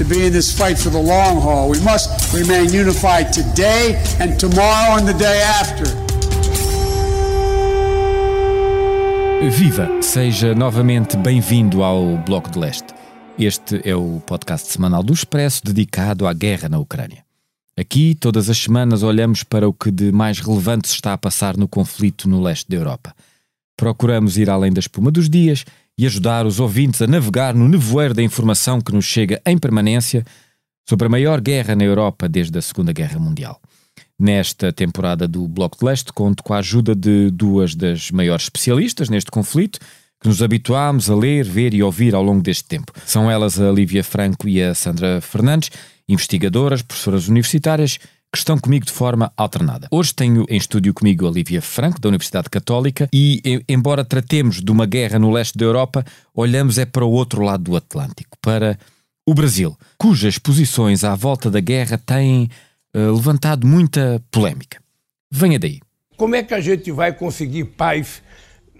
to be in this fight for the long haul. We must remain unified today and tomorrow and the day after. Viva! Seja novamente bem-vindo ao Bloco de Leste. Este é o podcast semanal do Expresso dedicado à guerra na Ucrânia. Aqui, todas as semanas, olhamos para o que de mais relevante se está a passar no conflito no leste da Europa. Procuramos ir além da espuma dos dias e ajudar os ouvintes a navegar no nevoeiro da informação que nos chega em permanência sobre a maior guerra na Europa desde a Segunda Guerra Mundial. Nesta temporada do Bloco de Leste, conto com a ajuda de duas das maiores especialistas neste conflito, que nos habituámos a ler, ver e ouvir ao longo deste tempo. São elas a Lívia Franco e a Sandra Fernandes, investigadoras, professoras universitárias, que estão comigo de forma alternada. Hoje tenho em estúdio comigo a Lívia Franco, da Universidade Católica, e embora tratemos de uma guerra no leste da Europa, olhamos é para o outro lado do Atlântico, para o Brasil, cujas posições à volta da guerra têm uh, levantado muita polémica. Venha daí. Como é que a gente vai conseguir paz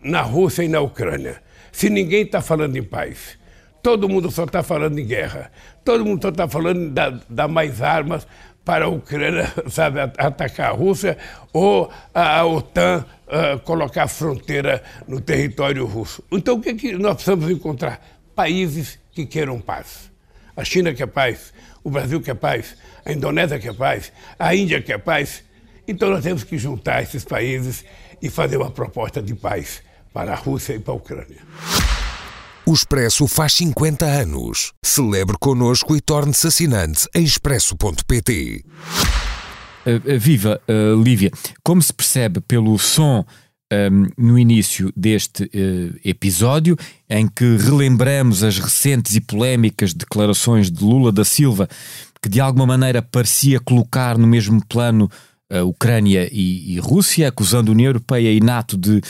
na Rússia e na Ucrânia, se ninguém está falando em paz. Todo mundo só está falando em guerra. Todo mundo só está falando da dar mais armas para a Ucrânia, sabe, atacar a Rússia ou a OTAN uh, colocar fronteira no território russo. Então o que, é que nós precisamos encontrar? Países que queiram paz. A China quer paz, o Brasil quer paz, a Indonésia quer paz, a Índia quer paz. Então nós temos que juntar esses países e fazer uma proposta de paz para a Rússia e para a Ucrânia. O Expresso faz 50 anos. Celebre connosco e torne-se assinante em expresso.pt. Uh, uh, viva, uh, Lívia. Como se percebe pelo som um, no início deste episódio, em que relembramos as recentes e polémicas declarações de Lula da Silva, que de alguma maneira parecia colocar no mesmo plano a Ucrânia e, e Rússia, acusando a União Europeia e NATO de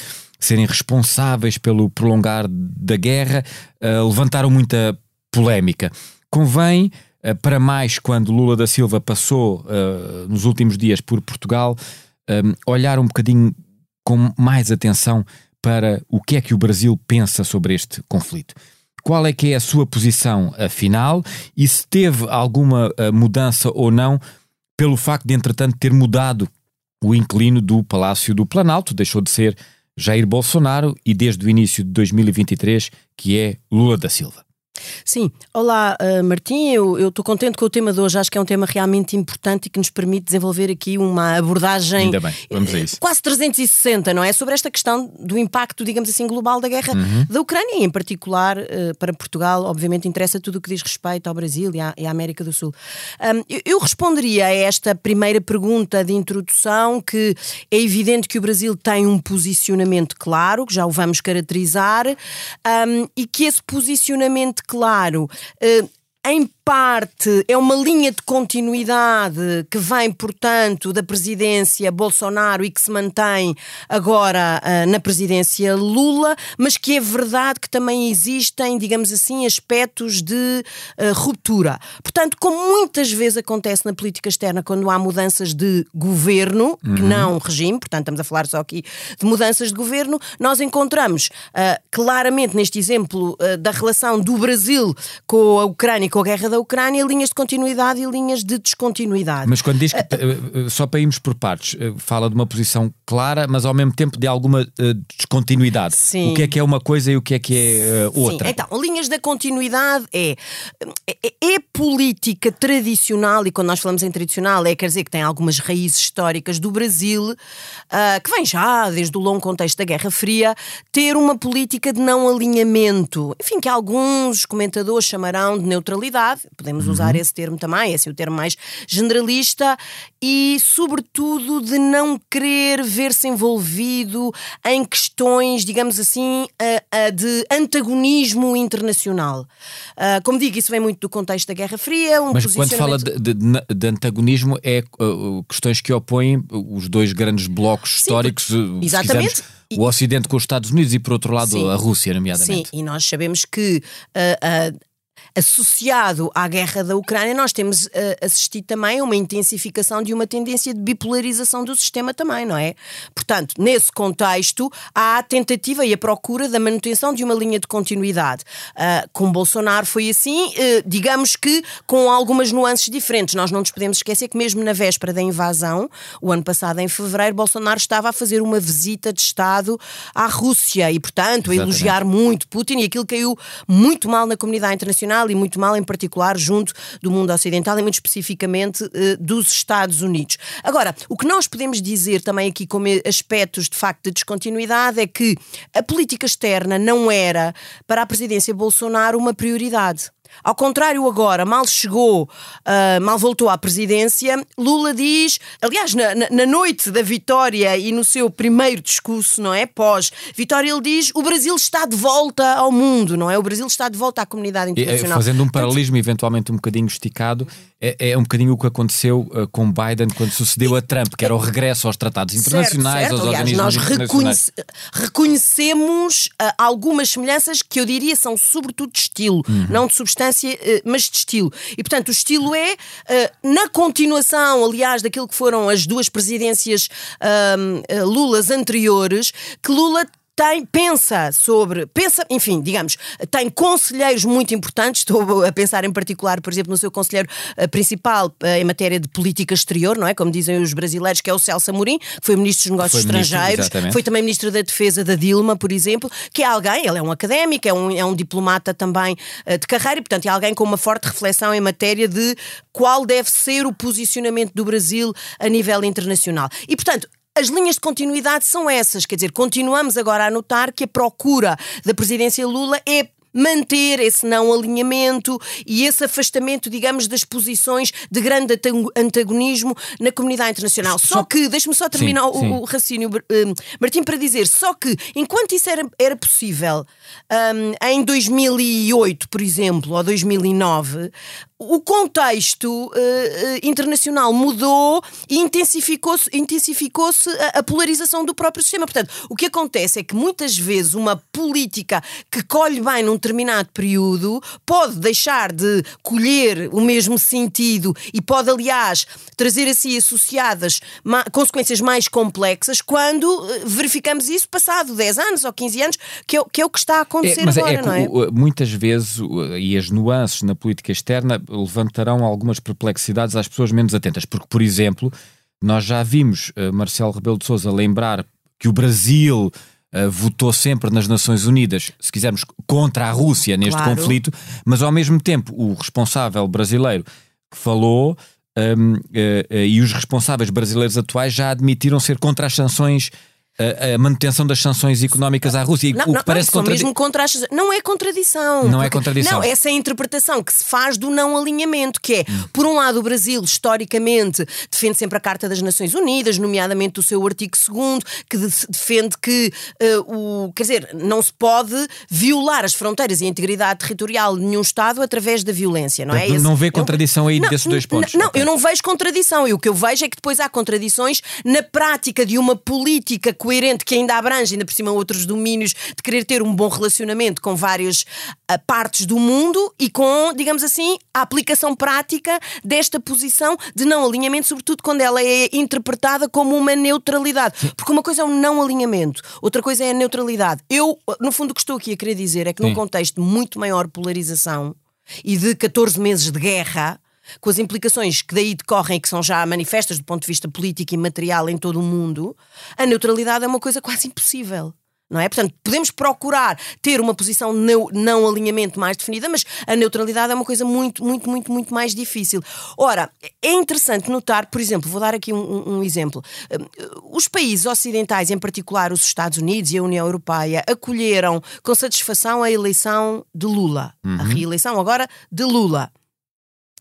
serem responsáveis pelo prolongar da guerra, uh, levantaram muita polémica. Convém, uh, para mais quando Lula da Silva passou uh, nos últimos dias por Portugal, olhar um bocadinho com mais atenção para o que é que o Brasil pensa sobre este conflito. Qual é que é a sua posição afinal e se teve alguma mudança ou não pelo facto de, entretanto, ter mudado o inquilino do Palácio do Planalto, deixou de ser Jair Bolsonaro e desde o início de 2023, que é Lula da Silva. Sim, olá uh, Martim, eu estou contente com o tema de hoje, acho que é um tema realmente importante e que nos permite desenvolver aqui uma abordagem Ainda bem, vamos a isso. quase 360, não é? Sobre esta questão do impacto, digamos assim, global da guerra uhum. da Ucrânia e em particular uh, para Portugal, obviamente interessa tudo o que diz respeito ao Brasil e à, e à América do Sul. Um, eu, eu responderia a esta primeira pergunta de introdução que é evidente que o Brasil tem um posicionamento claro, que já o vamos caracterizar, um, e que esse posicionamento claro. Uh, em parte é uma linha de continuidade que vem, portanto, da presidência Bolsonaro e que se mantém agora uh, na presidência Lula, mas que é verdade que também existem, digamos assim, aspectos de uh, ruptura. Portanto, como muitas vezes acontece na política externa quando há mudanças de governo, uhum. que não regime, portanto, estamos a falar só aqui de mudanças de governo, nós encontramos uh, claramente neste exemplo da relação do Brasil com a Ucrânia com a guerra da Ucrânia linhas de continuidade e linhas de descontinuidade. Mas quando diz que, uh, só para irmos por partes, fala de uma posição clara, mas ao mesmo tempo de alguma descontinuidade. Sim. O que é que é uma coisa e o que é que é outra? Sim. Então, linhas da continuidade é, é, é política tradicional, e quando nós falamos em tradicional, é quer dizer que tem algumas raízes históricas do Brasil, uh, que vem já desde o longo contexto da Guerra Fria, ter uma política de não alinhamento, enfim, que alguns comentadores chamarão de neutralidade podemos usar esse termo também, esse é o termo mais generalista, e, sobretudo, de não querer ver-se envolvido em questões, digamos assim, de antagonismo internacional. Uh, como digo, isso vem muito do contexto da Guerra Fria. Um Mas quando fala de, de, de antagonismo, é questões que opõem os dois grandes blocos históricos, porque, exatamente. Quisermos, o Ocidente com os Estados Unidos e, por outro lado, Sim. a Rússia, nomeadamente. Sim, e nós sabemos que uh, uh, associado à guerra da Ucrânia, nós temos uh, assistido também a uma intensificação de uma tendência de bipolarização do sistema também, não é? Portanto, nesse contexto, há a tentativa e a procura da manutenção de uma linha de continuidade. Uh, com Bolsonaro foi assim, uh, digamos que com algumas nuances diferentes. Nós não nos podemos esquecer que mesmo na véspera da invasão, o ano passado, em fevereiro, Bolsonaro estava a fazer uma visita de Estado à Rússia e, portanto, a elogiar muito Putin e aquilo caiu muito mal na comunidade internacional e muito mal, em particular, junto do mundo ocidental e muito especificamente eh, dos Estados Unidos. Agora, o que nós podemos dizer também aqui como aspectos de facto de descontinuidade é que a política externa não era para a presidência Bolsonaro uma prioridade. Ao contrário, agora, mal chegou, uh, mal voltou à presidência, Lula diz, aliás, na, na, noite da vitória e no seu primeiro discurso, não é? Pós-vitória, ele diz: o Brasil está de volta ao mundo, não é? O Brasil está de volta à comunidade é, internacional. E, fazendo um paralelismo, eventualmente um bocadinho esticado, é, é, um bocadinho o que aconteceu uh, com Biden quando sucedeu a Trump, que era o regresso aos tratados internacionais, certo, certo. aos Aliás, nós reconhece, reconhecemos uh, algumas semelhanças que eu diria são sobretudo de estilo, uhum. não de substância, uh, mas de estilo. E portanto, o estilo é na continuação, aliás, daquilo que foram as duas presidências Lulas anteriores, que Lula tem, pensa sobre, pensa, enfim, digamos, tem conselheiros muito importantes, estou a pensar em particular, por exemplo, no seu conselheiro uh, principal uh, em matéria de política exterior, não é? Como dizem os brasileiros, que é o Celso Amorim, que foi Ministro dos Negócios foi Estrangeiros, ministro, foi também Ministro da Defesa da Dilma, por exemplo, que é alguém, ele é um académico, é um, é um diplomata também uh, de carreira e, portanto, é alguém com uma forte reflexão em matéria de qual deve ser o posicionamento do Brasil a nível internacional. E, portanto, as linhas de continuidade são essas, quer dizer, continuamos agora a notar que a procura da presidência Lula é manter esse não alinhamento e esse afastamento, digamos, das posições de grande antagonismo na comunidade internacional. Só, só que, deixe-me só terminar sim, o, sim. o, raciocínio, um, Martim, para dizer, só que enquanto isso era, era possível um, em 2008, por exemplo, ou 2009, o contexto uh, internacional mudou e intensificou-se intensificou a, a, polarização do próprio sistema. Portanto, o que acontece é que muitas vezes uma política que colhe bem num determinado período pode deixar de colher o mesmo sentido e pode, aliás, trazer assim associadas ma consequências mais complexas quando uh, verificamos isso passado 10 anos ou 15 anos, que é, que é o que está a acontecer é, mas é agora, é, não é? Muitas vezes, e as nuances na política externa levantarão algumas perplexidades às pessoas menos atentas, porque, por exemplo, nós já vimos uh, Marcelo Rebelo de Sousa lembrar que o Brasil uh, votou sempre nas Nações Unidas, se quisermos, contra a Rússia neste claro. conflito, mas ao mesmo tempo o responsável brasileiro que falou um, uh, uh, e os responsáveis brasileiros atuais já admitiram ser contra as sanções a, a, manutenção das sanções económicas à Rússia. Não, o que não, parece não, mesmo contra as... Não é contradição. Não é contradição. Não, essa é a interpretação que se faz do não alinhamento, que é, hum. por um lado, o Brasil, historicamente, defende sempre a Carta das Nações Unidas, nomeadamente o seu artigo 2 que defende que uh, o. Quer dizer, não se pode violar as fronteiras e a integridade territorial de nenhum Estado através da violência, não é? Esse, não vê contradição aí não, desses dois pontos? Não, okay. eu não vejo contradição. E o que eu vejo é que depois há contradições na prática de uma política coerente que ainda abrange, ainda por cima, outros domínios de querer ter um bom relacionamento com várias uh, partes do mundo e com, digamos assim, a aplicação prática desta posição de não alinhamento, sobretudo quando ela é interpretada como uma neutralidade. Porque uma coisa é um não alinhamento, outra coisa é a neutralidade. Eu, no fundo, o que estou aqui a querer dizer é que, num contexto de muito maior polarização e de 14 meses de guerra, com as implicações que daí decorrem e que são já manifestas do ponto de vista político e material em todo o mundo, a neutralidade é uma coisa quase impossível. não é? Portanto, podemos procurar ter uma posição não, não alinhamento mais definida, mas a neutralidade é uma coisa muito, muito, muito, muito mais difícil. Ora, é interessante notar, por exemplo, vou dar aqui um, um exemplo. Os países ocidentais, em particular os Estados Unidos e a União Europeia, acolheram com satisfação a eleição de Lula, uhum. a reeleição agora de Lula.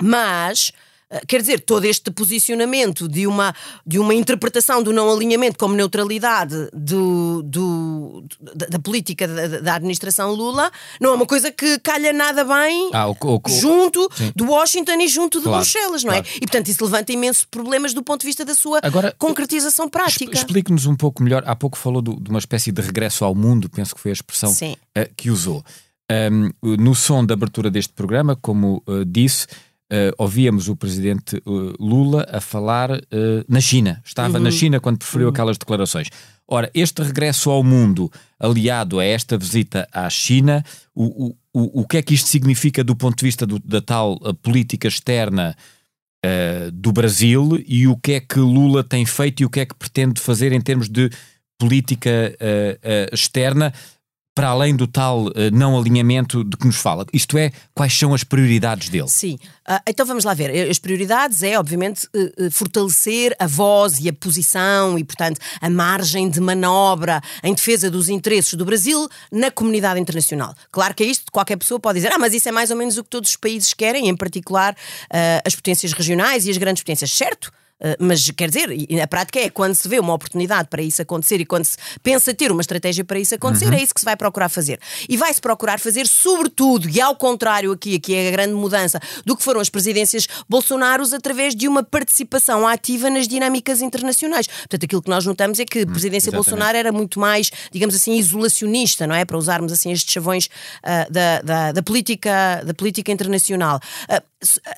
Mas eh, quer dizer, todo este posicionamento de uma, de uma interpretação do não alinhamento como neutralidade do, do, da, da política da, da, administração Lula não é uma coisa que calha nada bem ah, o, o, junto sim. do Washington e junto de claro, Bruxelas, não é? claro. é? E portanto isso levanta imensos problemas do ponto de vista da sua Agora, concretização prática. Explique-nos um pouco melhor. Há pouco falou do, de uma espécie de regresso ao mundo, penso que foi a expressão uh, que usou. Um, no som da abertura deste programa, como uh, disse, Uh, ouvíamos o presidente uh, Lula a falar uh, na China. Estava uhum. na China quando preferiu uhum. aquelas declarações. Ora, este regresso ao mundo, aliado a esta visita à China, o, o, o que é que isto significa do ponto de vista do, da tal política externa do Brasil e o que é que Lula tem feito e o que é que pretende fazer em termos de política externa? Para além do tal uh, não alinhamento de que nos fala? Isto é, quais são as prioridades dele? Sim, uh, então vamos lá ver. As prioridades é, obviamente, uh, fortalecer a voz e a posição e, portanto, a margem de manobra em defesa dos interesses do Brasil na comunidade internacional. Claro que é isto, qualquer pessoa pode dizer, ah, mas isso é mais ou menos o que todos os países querem, em particular as potências regionais e as grandes potências, certo? Ah, mas quer dizer, a prática é quando se vê uma oportunidade para isso acontecer e quando se pensa ter uma estratégia para isso acontecer, uhum. é isso que se vai procurar fazer. E vai-se procurar fazer, sobretudo, e ao contrário aqui, aqui é a grande mudança do que foram as presidências Bolsonaros, através de uma participação ativa nas dinâmicas internacionais. Portanto, aquilo que nós notamos é que a hum, presidência Bolsonaro era muito mais, digamos assim, isolacionista, não é? Para usarmos assim estes chavões uh, da, da, da, política, da política internacional. Uh,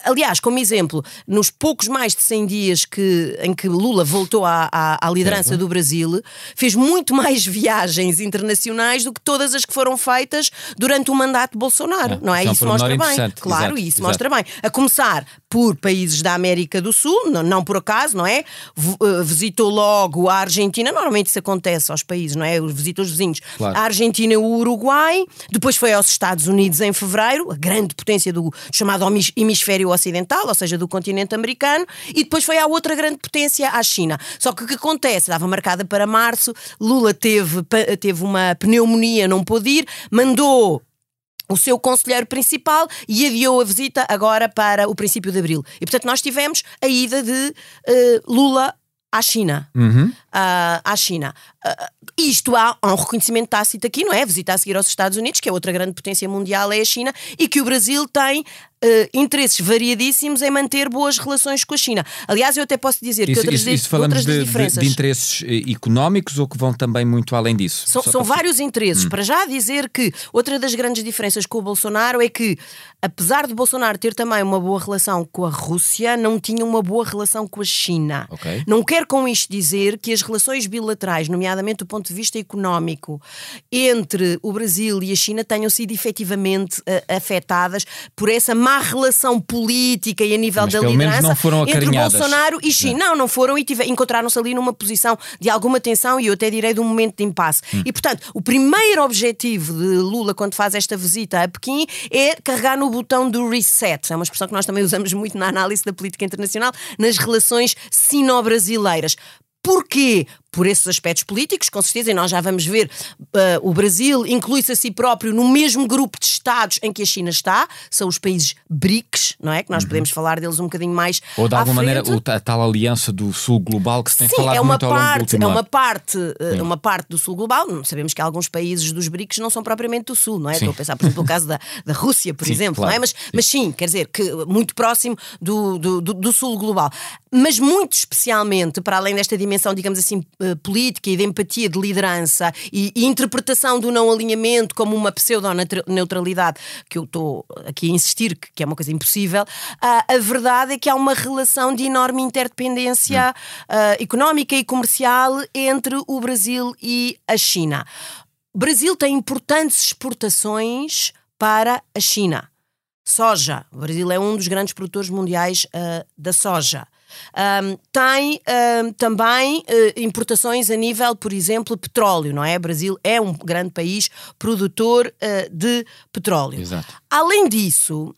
aliás, como exemplo, nos poucos mais de 100 dias que, em que Lula voltou à, à, à liderança é, do Brasil, fez muito mais viagens internacionais do que todas as que foram feitas durante o mandato de Bolsonaro, é, não é? Isso mostra bem. Claro, exato, isso exato. mostra bem. A começar por países da América do Sul, não, não por acaso, não é? Eh, visitou logo a Argentina, normalmente isso acontece aos países, não é? Visita os vizinhos. Claro. A Argentina e o Uruguai, depois foi aos Estados Unidos em fevereiro, a grande potência do chamado hemisfério ocidental, ou seja, do continente americano, e depois foi à outra outra grande potência à China. Só que o que acontece? Estava marcada para março, Lula teve, teve uma pneumonia, não pôde ir, mandou o seu conselheiro principal e adiou a visita agora para o princípio de abril. E portanto nós tivemos a ida de uh, Lula à China. Uhum. Uh, à China. Uh, isto há, há, um reconhecimento tácito aqui, não é? Visita a seguir aos Estados Unidos, que é outra grande potência mundial, é a China, e que o Brasil tem uh, interesses variadíssimos em manter boas relações com a China. Aliás, eu até posso dizer isso, que outras, isso, isso falamos outras de, diferenças. De, de, interesses eh, económicos ou que vão também muito além disso? São, são vários interesses. Hum. Para já dizer que outra das grandes diferenças com o Bolsonaro é que, apesar de Bolsonaro ter também uma boa relação com a Rússia, não tinha uma boa relação com a China. Okay. Não quero com isto dizer que as relações bilaterais, nomeadamente do ponto de vista económico, entre o Brasil e a China tenham sido efetivamente uh, afetadas por essa má relação política e a nível Mas da liderança não entre Bolsonaro e Xi. Não, não foram e encontraram-se ali numa posição de alguma tensão e eu até direi de um momento de impasse. Hum. E portanto, o primeiro objetivo de Lula quando faz esta visita a Pequim é carregar no botão do reset. É uma expressão que nós também usamos muito na análise da política internacional, nas relações sino-brasileiras. Porquê? Por esses aspectos políticos, com certeza, e nós já vamos ver, uh, o Brasil inclui-se a si próprio no mesmo grupo de Estados em que a China está, são os países BRICS, não é? Que nós uhum. podemos falar deles um bocadinho mais. Ou de alguma maneira a tal aliança do Sul Global que se tem Sim, falado é muito parte, ao longo do último É uma parte, uh, uma parte do Sul Global, sabemos que alguns países dos BRICS não são propriamente do Sul, não é? Sim. Estou a pensar, por exemplo, no caso da, da Rússia, por sim, exemplo, claro. não é? Mas sim. mas sim, quer dizer, que muito próximo do, do, do, do Sul Global. Mas muito especialmente, para além desta dimensão, digamos assim, política e de empatia, de liderança e, e interpretação do não alinhamento como uma pseudo-neutralidade, que eu estou aqui a insistir que, que é uma coisa impossível, uh, a verdade é que há uma relação de enorme interdependência uh, económica e comercial entre o Brasil e a China. O Brasil tem importantes exportações para a China. Soja. O Brasil é um dos grandes produtores mundiais uh, da soja. Um, tem um, também uh, importações a nível, por exemplo, petróleo, não é? O Brasil é um grande país produtor uh, de petróleo. Exato. Além disso,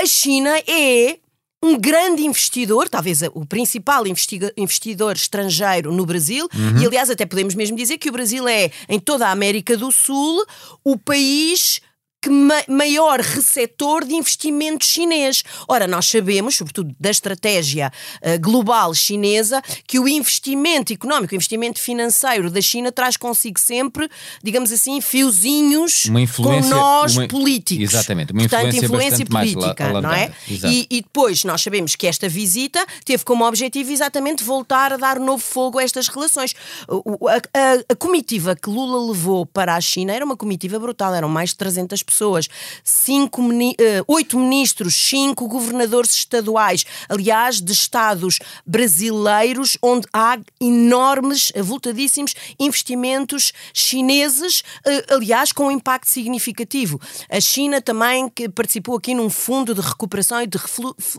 a China é um grande investidor, talvez o principal investidor estrangeiro no Brasil, uhum. e aliás, até podemos mesmo dizer que o Brasil é, em toda a América do Sul, o país que ma maior receptor de investimento chinês. Ora, nós sabemos, sobretudo da estratégia uh, global chinesa, que o investimento económico, o investimento financeiro da China traz consigo sempre, digamos assim, fiozinhos com nós uma, políticos. Exatamente, uma Portanto, influência, influência política, não é? E, e, depois nós sabemos que esta visita teve como objetivo exatamente voltar a dar novo fogo a estas relações. A, a, a comitiva que Lula levou para a China era uma comitiva brutal, eram mais de 300 pessoas pessoas, cinco, uh, oito ministros, cinco governadores estaduais, aliás, de estados brasileiros, onde há enormes, avultadíssimos investimentos chineses, uh, aliás, com um impacto significativo. A China também que participou aqui num fundo de recuperação e de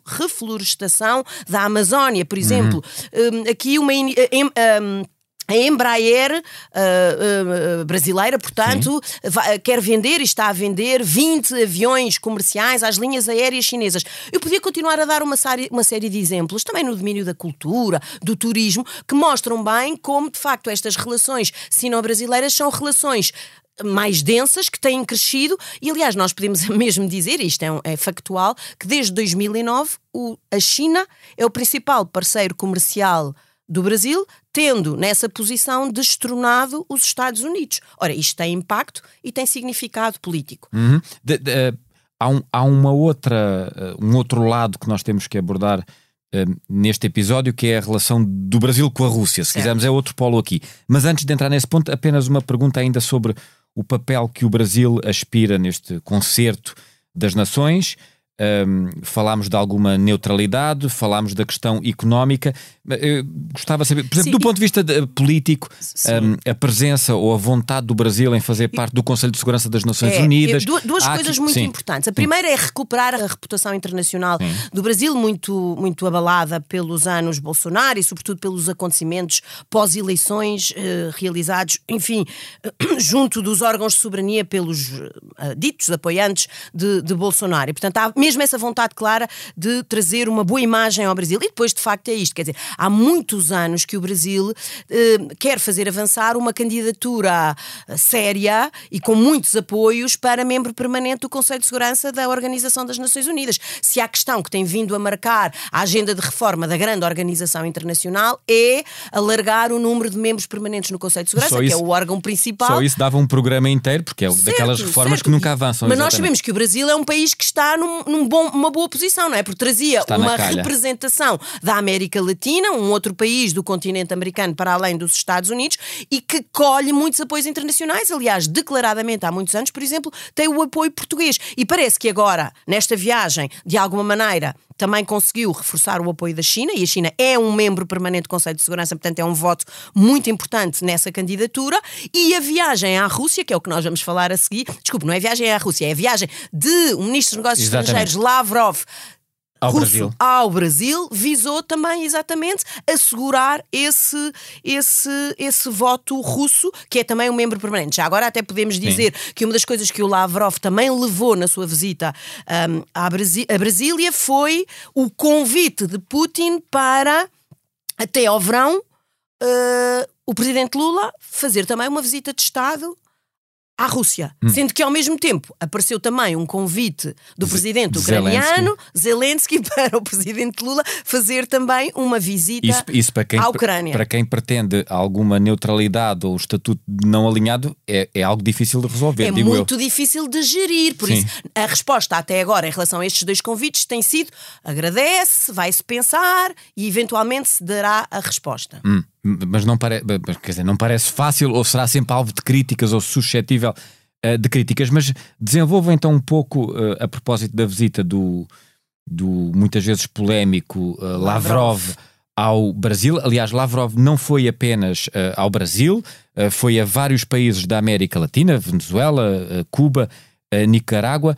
reflorestação da Amazónia, por exemplo. Uhum. Um, aqui uma. Um, a Embraer uh, uh, brasileira, portanto, vai, quer vender e está a vender 20 aviões comerciais às linhas aéreas chinesas. Eu podia continuar a dar uma série, uma série de exemplos, também no domínio da cultura, do turismo, que mostram bem como, de facto, estas relações sino-brasileiras são relações mais densas que têm crescido e aliás nós podemos mesmo dizer isto é, um, é factual que desde 2009 o, a China é o principal parceiro comercial do Brasil, tendo nessa posição destronado os Estados Unidos. Ora, isto tem impacto e tem significado político. Uhum. De, de, uh, há, um, há uma outra, uh, um outro lado que nós temos que abordar uh, neste episódio, que é a relação do Brasil com a Rússia. Se certo. quisermos, é outro polo aqui. Mas antes de entrar nesse ponto, apenas uma pergunta ainda sobre o papel que o Brasil aspira neste concerto das nações. Um, falámos de alguma neutralidade, falámos da questão económica. Eu gostava de saber, por exemplo, Sim. do ponto de vista de, político, um, a presença ou a vontade do Brasil em fazer parte do Conselho de Segurança das Nações é, Unidas. duas, duas coisas aqui, muito sim. importantes. A primeira é recuperar a reputação internacional sim. do Brasil, muito, muito abalada pelos anos Bolsonaro e, sobretudo, pelos acontecimentos pós-eleições uh, realizados, enfim, junto dos órgãos de soberania pelos uh, ditos apoiantes de, de Bolsonaro. E, portanto, há mesmo essa vontade clara de trazer uma boa imagem ao Brasil. E depois, de facto, é isto. Quer dizer, há muitos anos que o Brasil eh, quer fazer avançar uma candidatura séria e com muitos apoios para membro permanente do Conselho de Segurança da Organização das Nações Unidas. Se há questão que tem vindo a marcar a agenda de reforma da grande organização internacional é alargar o número de membros permanentes no Conselho de Segurança, que é o órgão principal. Só isso dava um programa inteiro, porque é certo, daquelas reformas certo. que nunca avançam. Mas exatamente. nós sabemos que o Brasil é um país que está num, num uma boa posição, não é? Porque trazia Está uma representação da América Latina, um outro país do continente americano para além dos Estados Unidos e que colhe muitos apoios internacionais. Aliás, declaradamente há muitos anos, por exemplo, tem o apoio português. E parece que agora, nesta viagem, de alguma maneira, também conseguiu reforçar o apoio da China e a China é um membro permanente do Conselho de Segurança, portanto é um voto muito importante nessa candidatura. E a viagem à Rússia, que é o que nós vamos falar a seguir, desculpe, não é viagem à Rússia, é a viagem de um ministro dos Negócios Exatamente. Estrangeiros, Lavrov, ao russo Brasil. ao Brasil visou também exatamente assegurar esse, esse, esse voto russo, que é também um membro permanente. Já agora até podemos dizer Sim. que uma das coisas que o Lavrov também levou na sua visita um, à Brasi a Brasília foi o convite de Putin para, até ao verão, uh, o presidente Lula fazer também uma visita de Estado à Rússia. Hum. Sendo que, ao mesmo tempo, apareceu também um convite do presidente ucraniano, Zelensky, para o presidente Lula fazer também uma visita isso, isso para quem, à Ucrânia. Para quem pretende alguma neutralidade ou estatuto não alinhado, é, é algo difícil de resolver. É muito eu. difícil de gerir. Por Sim. isso, a resposta até agora em relação a estes dois convites tem sido agradece, vai-se pensar e eventualmente se dará a resposta. Hum mas não, pare... quer dizer, não parece fácil ou será sempre alvo de críticas ou suscetível uh, de críticas, mas desenvolva então um pouco uh, a propósito da visita do, do muitas vezes polémico uh, Lavrov. Lavrov. ao Brasil. Aliás, Lavrov não foi apenas ao Brasil, foi a vários países da América Latina, Venezuela, Cuba, Nicarágua.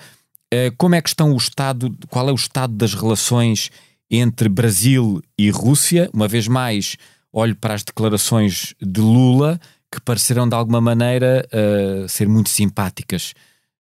como é que estão o estado, qual é o estado das relações entre Brasil e Rússia. Uma vez mais, olho para as declarações de Lula, que pareceram de alguma maneira uh, ser muito simpáticas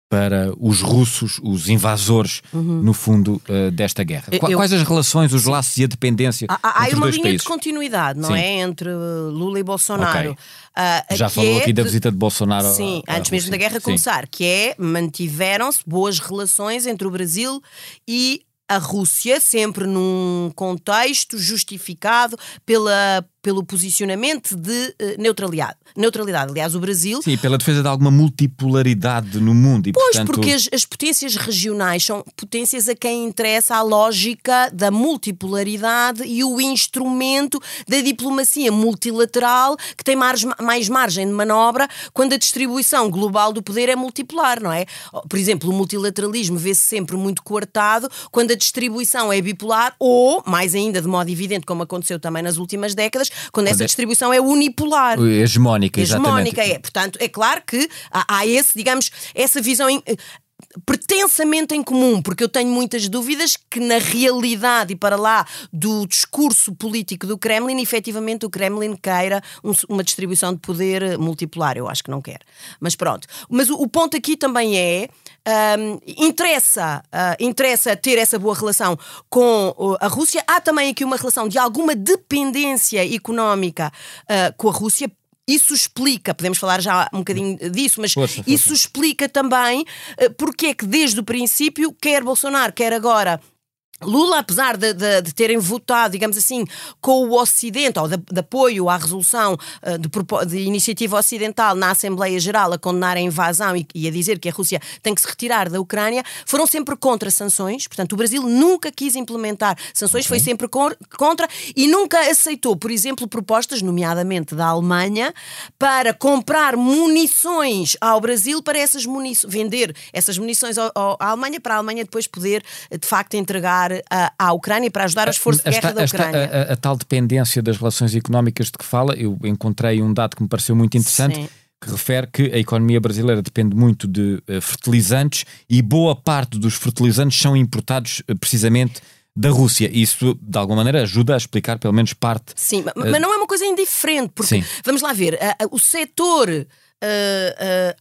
para os russos, os invasores, uhum. no fundo, uh, desta guerra. Eu, Quais as relações, os sim. laços e a dependência? Há, há entre uma linha países? de continuidade, não sim. é? Entre Lula e Bolsonaro. Okay. Uh, Já falou é aqui da visita de Bolsonaro. Sim, antes mesmo da guerra começar, que é mantiveram-se boas relações entre o Brasil e a Rússia, sempre num contexto justificado pela, pelo posicionamento de uh, neutralidade. Neutralidade, aliás, o Brasil. Sim, pela defesa de alguma multipolaridade no mundo. E, pois, portanto... porque as, as, potências regionais são potências a quem interessa a lógica da multipolaridade e o instrumento da diplomacia multilateral que tem mais, mais margem de manobra quando a distribuição global do poder é multipolar, não é? Por exemplo, o multilateralismo vê-se sempre muito coartado quando a distribuição é bipolar ou, mais ainda de modo evidente, como aconteceu também nas últimas décadas, quando, essa é distribuição é unipolar. Hegemónica, Hegemónica, é. Portanto, é claro que há, há esse, digamos, essa visão pretensamente em comum, porque eu tenho muitas dúvidas que na realidade e para lá do discurso político do Kremlin, efetivamente o Kremlin queira um, uma distribuição de poder multipolar. Eu acho que não quer. Mas pronto. Mas o, o ponto aqui também é um, interessa, uh, interessa ter essa boa relação com a Rússia. Há também aqui uma relação de alguma dependência económica uh, com a Rússia isso explica, podemos falar já um bocadinho disso, mas força, força. isso explica também porque é que desde o princípio, quer Bolsonaro, quer agora Lula, apesar de, de, de, terem votado, digamos assim, com o Ocidente, ou de, de apoio à resolução uh, de, iniciativa ocidental na Assembleia Geral a condenar a invasão e, e, a dizer que a Rússia tem que se retirar da Ucrânia, foram sempre contra sanções. Portanto, o Brasil nunca quis implementar sanções, okay. foi sempre contra e nunca aceitou, por exemplo, propostas, nomeadamente da Alemanha, para comprar munições ao Brasil para essas munições, vender essas munições ao, ao, à Alemanha, para a Alemanha depois poder, de facto, entregar à, à Ucrânia para ajudar as forças de guerra esta, da Ucrânia. Esta, a, a, tal dependência das relações económicas de que fala, eu encontrei um dado que me pareceu muito interessante. Sim que refere que a economia brasileira depende muito de uh, fertilizantes e boa parte dos fertilizantes são importados uh, precisamente da Rússia. Isso, de alguma maneira, ajuda a explicar pelo menos parte. Sim, uh, mas não é uma coisa indiferente, porque, sim. vamos lá ver, o setor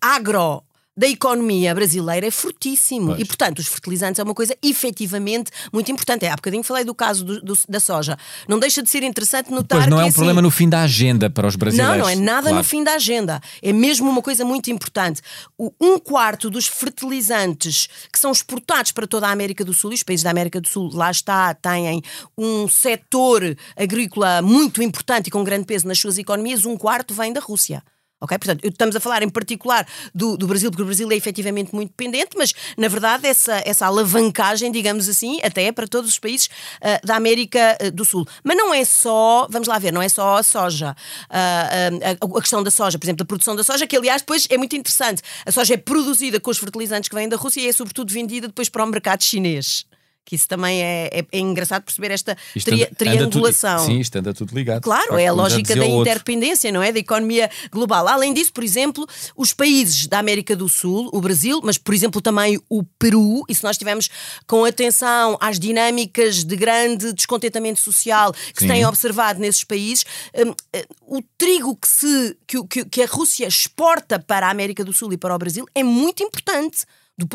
agro da economia brasileira é fortíssimo. Pois. E, portanto, os fertilizantes é uma coisa efetivamente muito importante. É, há bocadinho falei do caso do, do, da soja. Não deixa de ser interessante notar pois não é um assim, problema no fim da agenda para os brasileiros. Não, não é nada claro. no fim da agenda. É mesmo uma coisa muito importante. O, um quarto dos fertilizantes que são exportados para toda a América do Sul, e os países da América do Sul, lá está, têm um setor agrícola muito importante e com grande peso nas suas economias, um quarto vem da Rússia. Portanto, estamos a falar em particular do, do Brasil, porque o Brasil é efetivamente muito dependente, mas na verdade essa, essa alavancagem, digamos assim, até é para todos os países uh, da América uh, do Sul. Mas não é só, vamos lá ver, não é só a soja. Uh, a, a, questão da soja, por exemplo, da produção da soja, que aliás depois é muito interessante. A soja é produzida com os fertilizantes que vêm da Rússia e é sobretudo vendida depois para o mercado chinês que isso também é, é, é engraçado perceber esta tri, triangulação. Tudo, sim, isto anda tudo ligado. Claro, é a lógica da interdependência, não é? Da economia global. Além disso, por exemplo, os países da América do Sul, o Brasil, mas por exemplo também o Peru, e se nós estivermos com atenção às dinâmicas de grande descontentamento social que sim. se têm observado nesses países, um, eh, o trigo que, se, que, que a Rússia exporta para a América do Sul e para o Brasil é muito importante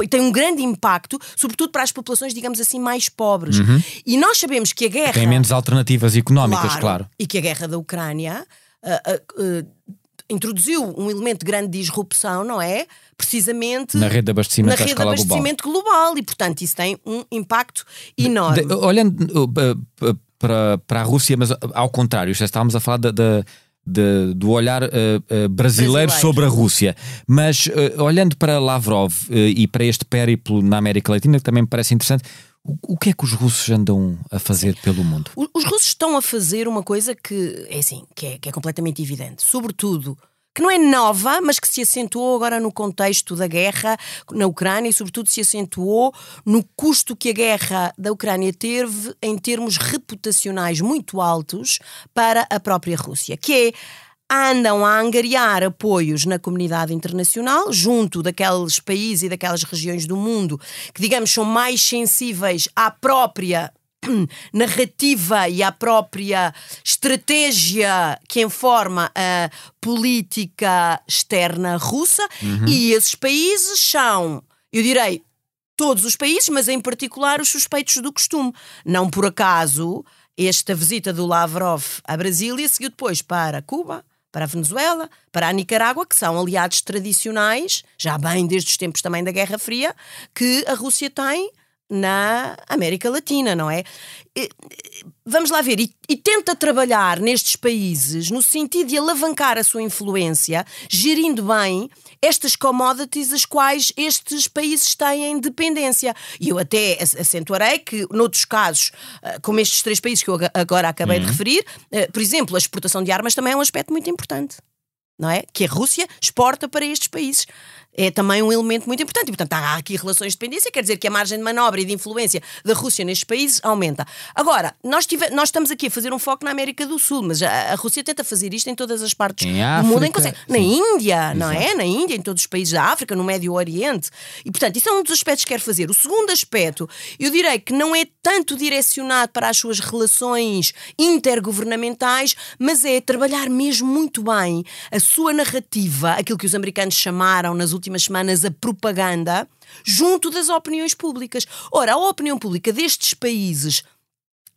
tem um grande impacto, sobretudo para as populações, digamos assim, mais pobres. Uhum. E nós sabemos que a guerra. Tem menos alternativas económicas, claro. claro. E que a guerra da Ucrânia. Uh, uh, uh, introduziu um elemento de grande disrupção, não é? Precisamente na rede de abastecimento, na rede de abastecimento global. global. E, portanto, isso tem um impacto enorme. De, de, olhando uh, para, para a Rússia, mas ao contrário, já estávamos a falar da, de, do olhar uh, uh, brasileiro, brasileiro, sobre a Rússia. Mas uh, olhando para Lavrov e para este périplo na América Latina, que também me parece interessante, o, o, que é que os russos andam a fazer pelo mundo? Os russos estão a fazer uma coisa que é assim, que é, que é completamente evidente. Sobretudo que não é nova, mas que se acentuou agora no contexto da guerra na Ucrânia e, sobretudo, se acentuou no custo que a guerra da Ucrânia teve em termos reputacionais muito altos para a própria Rússia, que é andam a angariar apoios na comunidade internacional, junto daqueles países e daquelas regiões do mundo que, digamos, são mais sensíveis à própria narrativa e à própria estratégia que informa a política externa russa, Uhum. e esses países são, eu direi, todos os países, mas em particular os suspeitos do costume. Não por acaso, esta visita do Lavrov à Brasília seguiu depois para Cuba, para a Venezuela, para a Nicarágua, que são aliados tradicionais, já bem desde os tempos também da Guerra Fria, que a Rússia tem na América Latina, não é? E- Vamos lá ver, e, e tenta trabalhar nestes países no sentido de alavancar a sua influência, gerindo bem estas commodities as quais estes países têm dependência. E eu até ac- acentuarei que, noutros casos, ah, como estes três países que eu agora acabei de referir, ah, por exemplo, a exportação de armas também é um aspecto muito importante não é? Que a Rússia exporta para estes países. É também um elemento muito importante. E, portanto, há aqui relações de dependência, quer dizer que a margem de manobra e de influência da Rússia nestes países aumenta. Agora, nós, tive- nós estamos aqui a fazer um foco na América do Sul, mas a, a Rússia tenta fazer isto em todas as partes Em do mundo em consegue. Na. Índia, não é? Na Índia, em todos os países da África, no Médio Oriente. E, portanto, isso é um dos aspectos que quer fazer. O segundo aspecto, eu direi que não é tanto direcionado para as suas relações intergovernamentais, mas é trabalhar mesmo muito bem a sua narrativa, aquilo que os americanos chamaram nas últimas semanas a propaganda, junto das opiniões públicas. Ora, a opinião pública destes países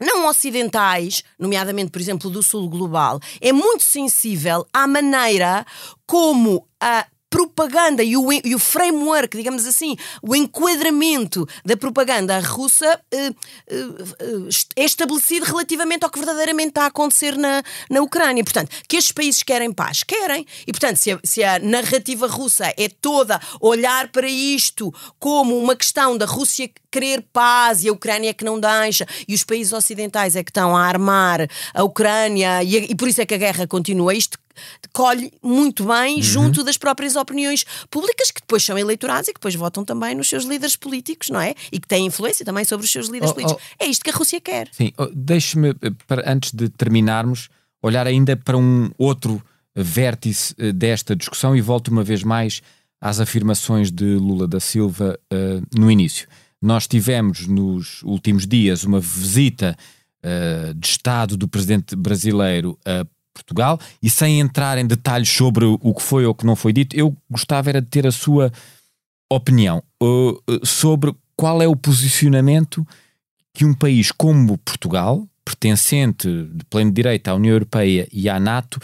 não ocidentais, nomeadamente, por exemplo, do sul global, é muito sensível à maneira como a propaganda e o, e o framework, digamos assim, o enquadramento da propaganda russa eh, eh, eh, é estabelecido relativamente ao que verdadeiramente está a acontecer na, na Ucrânia. Portanto, que estes países querem paz, querem. E, portanto, se a, se a narrativa russa é toda olhar para isto como uma questão da Rússia querer paz e a Ucrânia é que não deixa, e os países ocidentais é que estão a armar a Ucrânia, e, e por isso é que a guerra continua, isto colhe muito bem junto das próprias opiniões públicas que depois são eleitorados e que depois votam também nos seus líderes políticos, não é? E que têm influência também sobre os seus líderes Oh, políticos. É isto que a Rússia quer. Sim, oh, deixe-me, eh, para- antes de terminarmos, olhar ainda para um outro vértice eh, desta discussão e volto uma vez mais às afirmações de Lula da Silva eh, no início. Nós tivemos nos últimos dias uma visita eh, de Estado do presidente brasileiro a Portugal e sem entrar em detalhes sobre o que foi ou o que não foi dito, eu gostava era de ter a sua opinião uh, sobre qual é o posicionamento que um país como Portugal, pertencente de pleno direito à União Europeia e à NATO,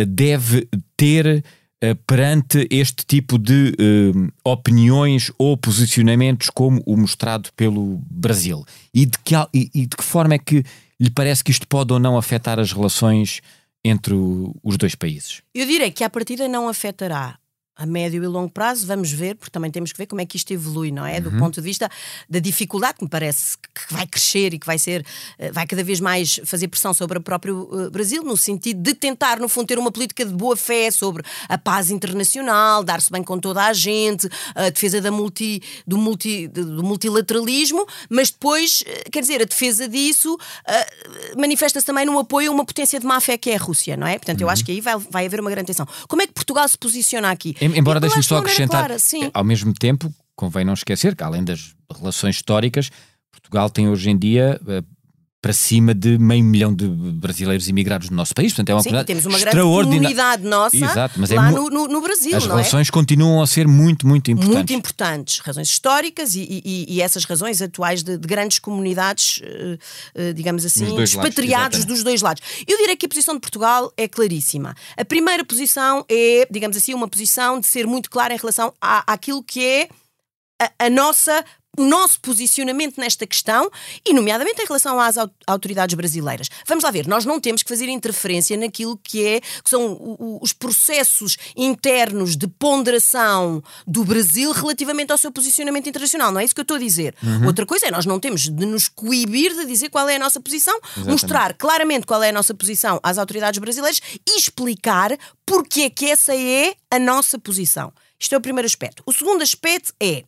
uh, deve ter uh, perante este tipo de uh, opiniões ou posicionamentos como o mostrado pelo Brasil. E de, que, e- e de que forma é que lhe parece que isto pode ou não afetar as relações entre os dois países? Eu direi que à partida não afetará a médio e longo prazo, vamos ver, porque também temos que ver como é que isto evolui, não é? Do ponto de vista da dificuldade, que me parece que vai crescer e que vai ser, eh, vai cada vez mais fazer pressão sobre o próprio eh, Brasil, no sentido de tentar, no fundo, ter uma política de boa fé sobre a paz internacional, dar-se bem com toda a gente, a defesa da multi, do, multi, do multilateralismo, mas depois, eh, quer dizer, a defesa disso manifesta-se também num apoio a uma potência de má fé que é a Rússia, não é? Portanto, eu acho que aí vai, vai haver uma grande tensão. Como é que Portugal se posiciona aqui? Em- Embora deixe-me acho só acrescentar, clara, sim. ao mesmo tempo, convém não esquecer que, além das relações históricas, Portugal tem hoje em dia eh, para cima de meio milhão de brasileiros imigrados no nosso país. Portanto, é uma Sim, comunidade temos uma grande comunidade nossa Exato, mas é lá mu- no, no- no Brasil, As não é? relações continuam a ser muito, muito importantes. Muito importantes, razões históricas e, e- e essas razões atuais de, de grandes comunidades, eh, eh, digamos assim, lados, expatriados exatamente. dos dois lados. Eu direi que a posição de Portugal é claríssima. A primeira posição é, digamos assim, uma posição de ser muito clara em relação à, àquilo que é a, a nossa nosso posicionamento nesta questão e, nomeadamente, em relação às au- autoridades brasileiras. Vamos lá ver, nós não temos que fazer interferência naquilo que, é, que são os processos internos de ponderação do Brasil relativamente ao seu posicionamento internacional. Não é isso que eu estou a dizer. Outra coisa é, nós não temos de nos coibir de dizer qual é a nossa posição, mostrar claramente qual é a nossa posição às autoridades brasileiras e explicar porque é que essa é a nossa posição. Isto é o primeiro aspecto. O segundo aspecto é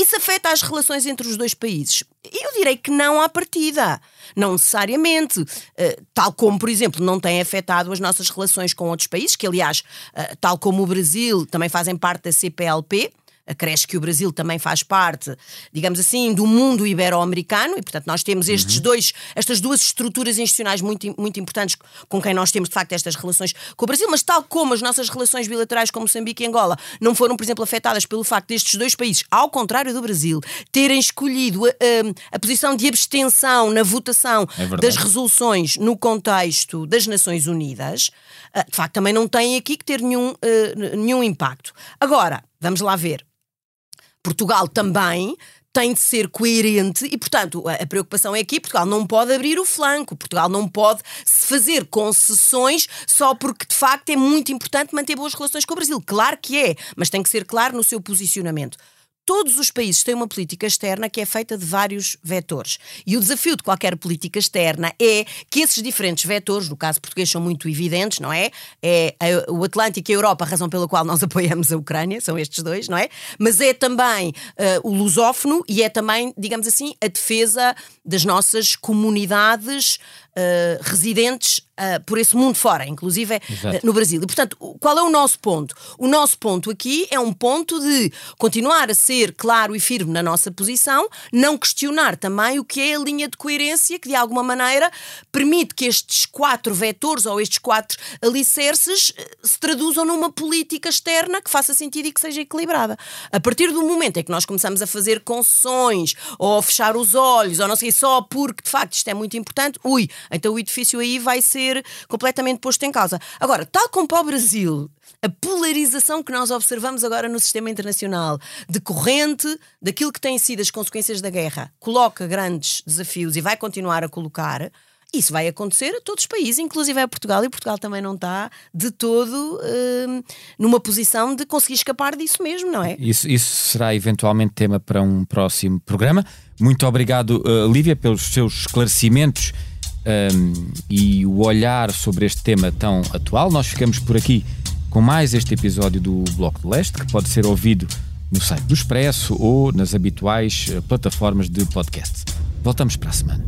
isso afeta as relações entre os dois países? Eu direi que não à partida. Não necessariamente. Eh, tal como, por exemplo, não tem afetado as nossas relações com outros países, que, aliás, eh, tal como o Brasil, também fazem parte da CPLP. Acresce que o Brasil também faz parte, digamos assim, do mundo ibero-americano e, portanto, nós temos estes uhum. dois, estas duas estruturas institucionais muito, muito importantes com quem nós temos, de facto, estas relações com o Brasil, mas tal como as nossas relações bilaterais com Moçambique e Angola não foram, por exemplo, afetadas pelo facto destes dois países, ao contrário do Brasil, terem escolhido a, a, a posição de abstenção na votação é das resoluções no contexto das Nações Unidas, ah, de facto, também não tem aqui que ter nenhum, uh, nenhum impacto. Agora, vamos lá ver. Portugal também tem de ser coerente e, portanto, a, preocupação é aqui: Portugal não pode abrir o flanco, Portugal não pode se fazer concessões só porque, de facto, é muito importante manter boas relações com o Brasil. Claro que é, mas tem que ser claro no seu posicionamento todos os países têm uma política externa que é feita de vários vetores. E o desafio de qualquer política externa é que esses diferentes vetores, no caso português, são muito evidentes, não é? É o Atlântico e a Europa, a razão pela qual nós apoiamos a Ucrânia, são estes dois, não é? Mas é também uh, o lusófono e é também, digamos assim, a defesa das nossas comunidades uh, residentes uh, por esse mundo fora, inclusive uh, no Brasil. E, portanto, qual é o nosso ponto? O nosso ponto aqui é um ponto de continuar a ser claro e firme na nossa posição, não questionar também o que é a linha de coerência que, de alguma maneira, permite que estes quatro vetores ou estes quatro alicerces se traduzam numa política externa que faça sentido e que seja equilibrada. A partir do momento em que nós começamos a fazer concessões ou a fechar os olhos, ou não sei, só porque de facto isto é muito importante, ui, então o edifício aí vai ser completamente posto em causa. Agora, tal como para o Brasil, a polarização que nós observamos agora no sistema internacional, decorrente daquilo que têm sido as consequências da guerra, coloca grandes desafios e vai continuar a colocar. Isso vai acontecer a todos os países, inclusive a Portugal, e Portugal também não está de todo hum, numa posição de conseguir escapar disso mesmo, não é? Isso, isso será eventualmente tema para um próximo programa. Muito obrigado, uh, Lívia, pelos seus esclarecimentos um, e o olhar sobre este tema tão atual. Nós ficamos por aqui com mais este episódio do Bloco de Leste, que pode ser ouvido no site do Expresso ou nas habituais eh, plataformas de podcast. Voltamos para a semana.